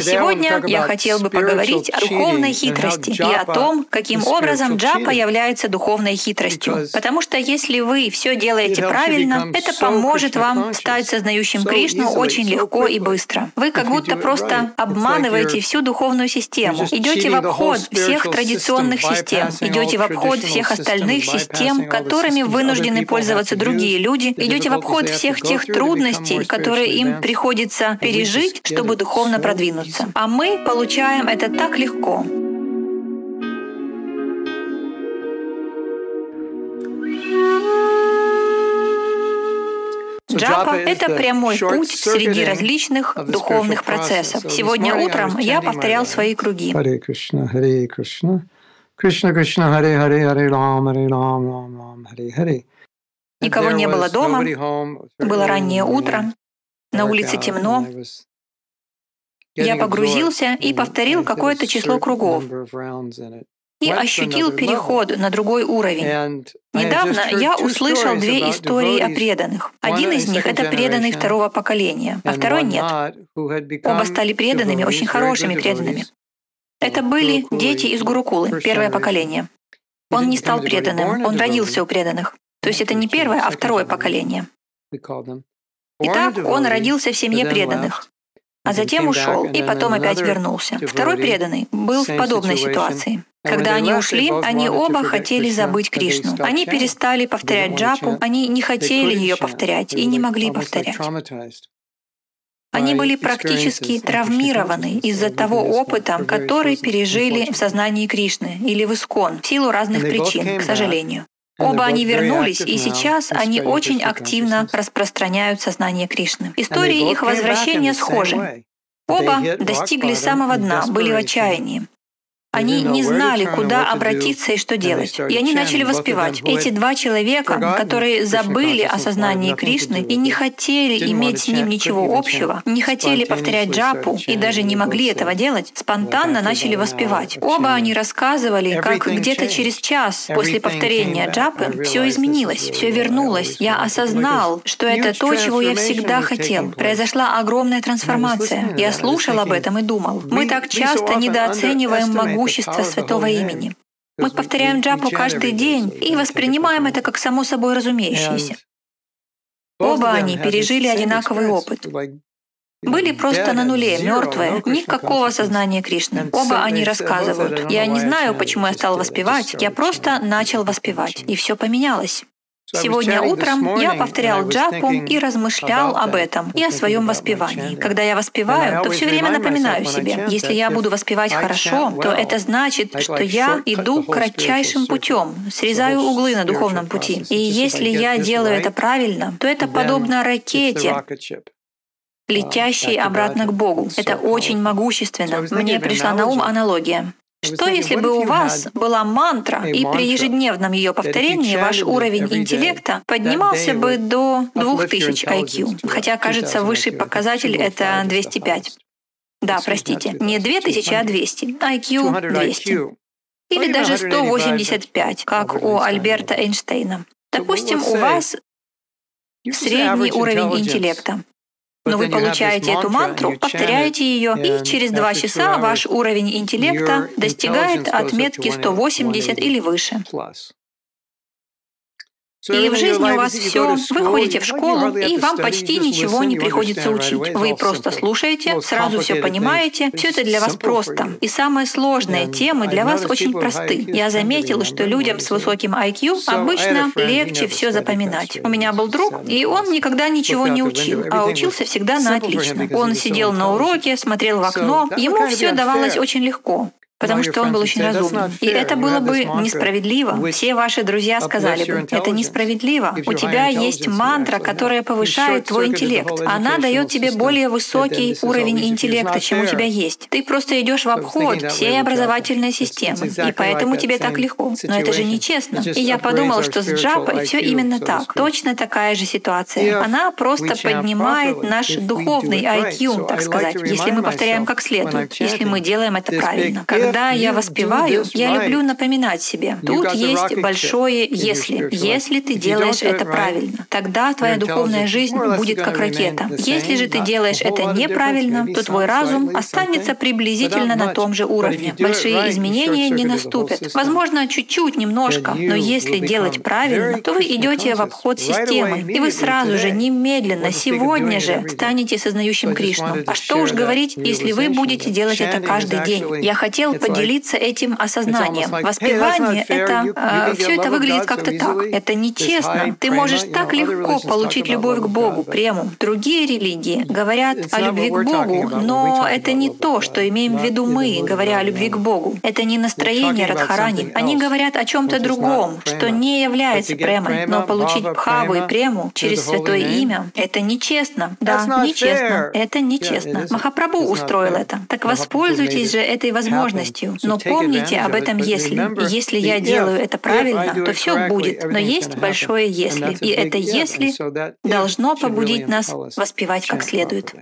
Сегодня я хотел бы поговорить о духовной хитрости и о том, каким образом джапа является духовной хитростью. Потому что если вы все делаете правильно, это поможет вам стать сознающим Кришну очень легко и быстро. Вы как будто просто обманываете всю духовную систему, идете в обход всех традиционных систем, идете в обход всех остальных систем, которыми вынуждены пользоваться другие люди, идете в обход всех тех трудностей, которые им приходится пережить, чтобы духовно продвинуться. А мы получаем это так легко. Джапа — это прямой путь среди различных духовных процессов. Сегодня утром я повторял свои круги. Никого не было дома, было раннее утро, на улице темно. Я погрузился и повторил какое-то число кругов и ощутил переход на другой уровень. Недавно я услышал две истории о преданных. Один из них — это преданный второго поколения, а второй — нет. Оба стали преданными, очень хорошими преданными. Это были дети из Гурукулы, первое поколение. Он не стал преданным, он родился у преданных. То есть это не первое, а второе поколение. Итак, он родился в семье преданных, а затем ушел и потом опять вернулся. Второй преданный был в подобной ситуации. Когда они ушли, они оба хотели забыть Кришну. Они перестали повторять джапу, они не хотели ее повторять и не могли повторять. Они были практически травмированы из-за того опыта, который пережили в сознании Кришны или в Искон в силу разных причин, к сожалению. Оба они вернулись, и сейчас они очень активно распространяют сознание Кришны. Истории их возвращения схожи. Оба достигли самого дна, были в отчаянии. Они не знали, куда обратиться и что делать. И они начали воспевать. Эти два человека, которые забыли о сознании Кришны и не хотели иметь с ним ничего общего, не хотели повторять джапу и даже не могли этого делать, спонтанно начали воспевать. Оба они рассказывали, как где-то через час после повторения джапы все изменилось, все вернулось. Я осознал, что это то, чего я всегда хотел. Произошла огромная трансформация. Я слушал об этом и думал. Мы так часто недооцениваем могу могущество святого имени. Мы повторяем джапу каждый день и воспринимаем это как само собой разумеющееся. Оба они пережили одинаковый опыт. Были просто на нуле, мертвые, никакого сознания Кришны. Оба они рассказывают. Я не знаю, почему я стал воспевать, я просто начал воспевать, и все поменялось. Сегодня утром я повторял джапу и размышлял об этом и о своем воспевании. Когда я воспеваю, то все время напоминаю себе, если я буду воспевать хорошо, то это значит, что я иду кратчайшим путем, срезаю углы на духовном пути. И если я делаю это правильно, то это подобно ракете, летящей обратно к Богу. Это очень могущественно. Мне пришла на ум аналогия. Что если бы у вас была мантра, и при ежедневном ее повторении ваш уровень интеллекта поднимался бы до 2000 IQ, хотя, кажется, высший показатель — это 205. Да, простите, не 2000, а 200. IQ 200. Или даже 185, как у Альберта Эйнштейна. Допустим, у вас средний уровень интеллекта. Но вы получаете эту мантру, повторяете ее, и через два часа ваш уровень интеллекта достигает отметки 180 или выше. И в жизни у вас все, вы ходите в школу, и вам почти ничего не приходится учить. Вы просто слушаете, сразу все понимаете, все это для вас просто. И самые сложные темы для вас очень просты. Я заметила, что людям с высоким IQ обычно легче все запоминать. У меня был друг, и он никогда ничего не учил, а учился всегда на отлично. Он сидел на уроке, смотрел в окно, ему все давалось очень легко потому что он был очень разумным. И это было бы несправедливо. Все ваши друзья сказали бы, это несправедливо. У тебя есть мантра, которая повышает твой интеллект. Она дает тебе более высокий уровень интеллекта, чем у тебя есть. Ты просто идешь в обход всей образовательной системы, и поэтому тебе так легко. Но это же нечестно. И я подумала, что с джапой все именно так. Точно такая же ситуация. Она просто поднимает наш духовный IQ, так сказать, если мы повторяем как следует, если мы делаем это правильно. Когда Когда я воспеваю, я люблю напоминать себе, тут есть большое «если». Если ты делаешь это правильно, тогда твоя духовная жизнь будет как ракета. Если же ты делаешь это неправильно, то твой разум останется приблизительно на том же уровне. Большие изменения не наступят. Возможно, чуть-чуть, немножко, но если делать правильно, то вы идете в обход системы, и вы сразу же, немедленно, сегодня же станете сознающим Кришну. А что уж говорить, если вы будете делать это каждый день. Я хотел поделиться этим осознанием. Воспевание — это... Э, все это выглядит как-то так. Это нечестно. Ты можешь так легко получить любовь к Богу, прему. Другие религии говорят о любви к Богу, но это не то, что имеем в виду мы, говоря о любви к Богу. Это не настроение Радхарани. Они говорят о чем-то другом, что не является премой. Но получить пхаву и прему через святое имя — это нечестно. Да, нечестно. Это нечестно. Махапрабху устроил это. Так воспользуйтесь же этой возможностью. Но помните об этом «если». Если я делаю это правильно, то все будет. Но есть большое «если». И это «если» должно побудить нас воспевать как следует.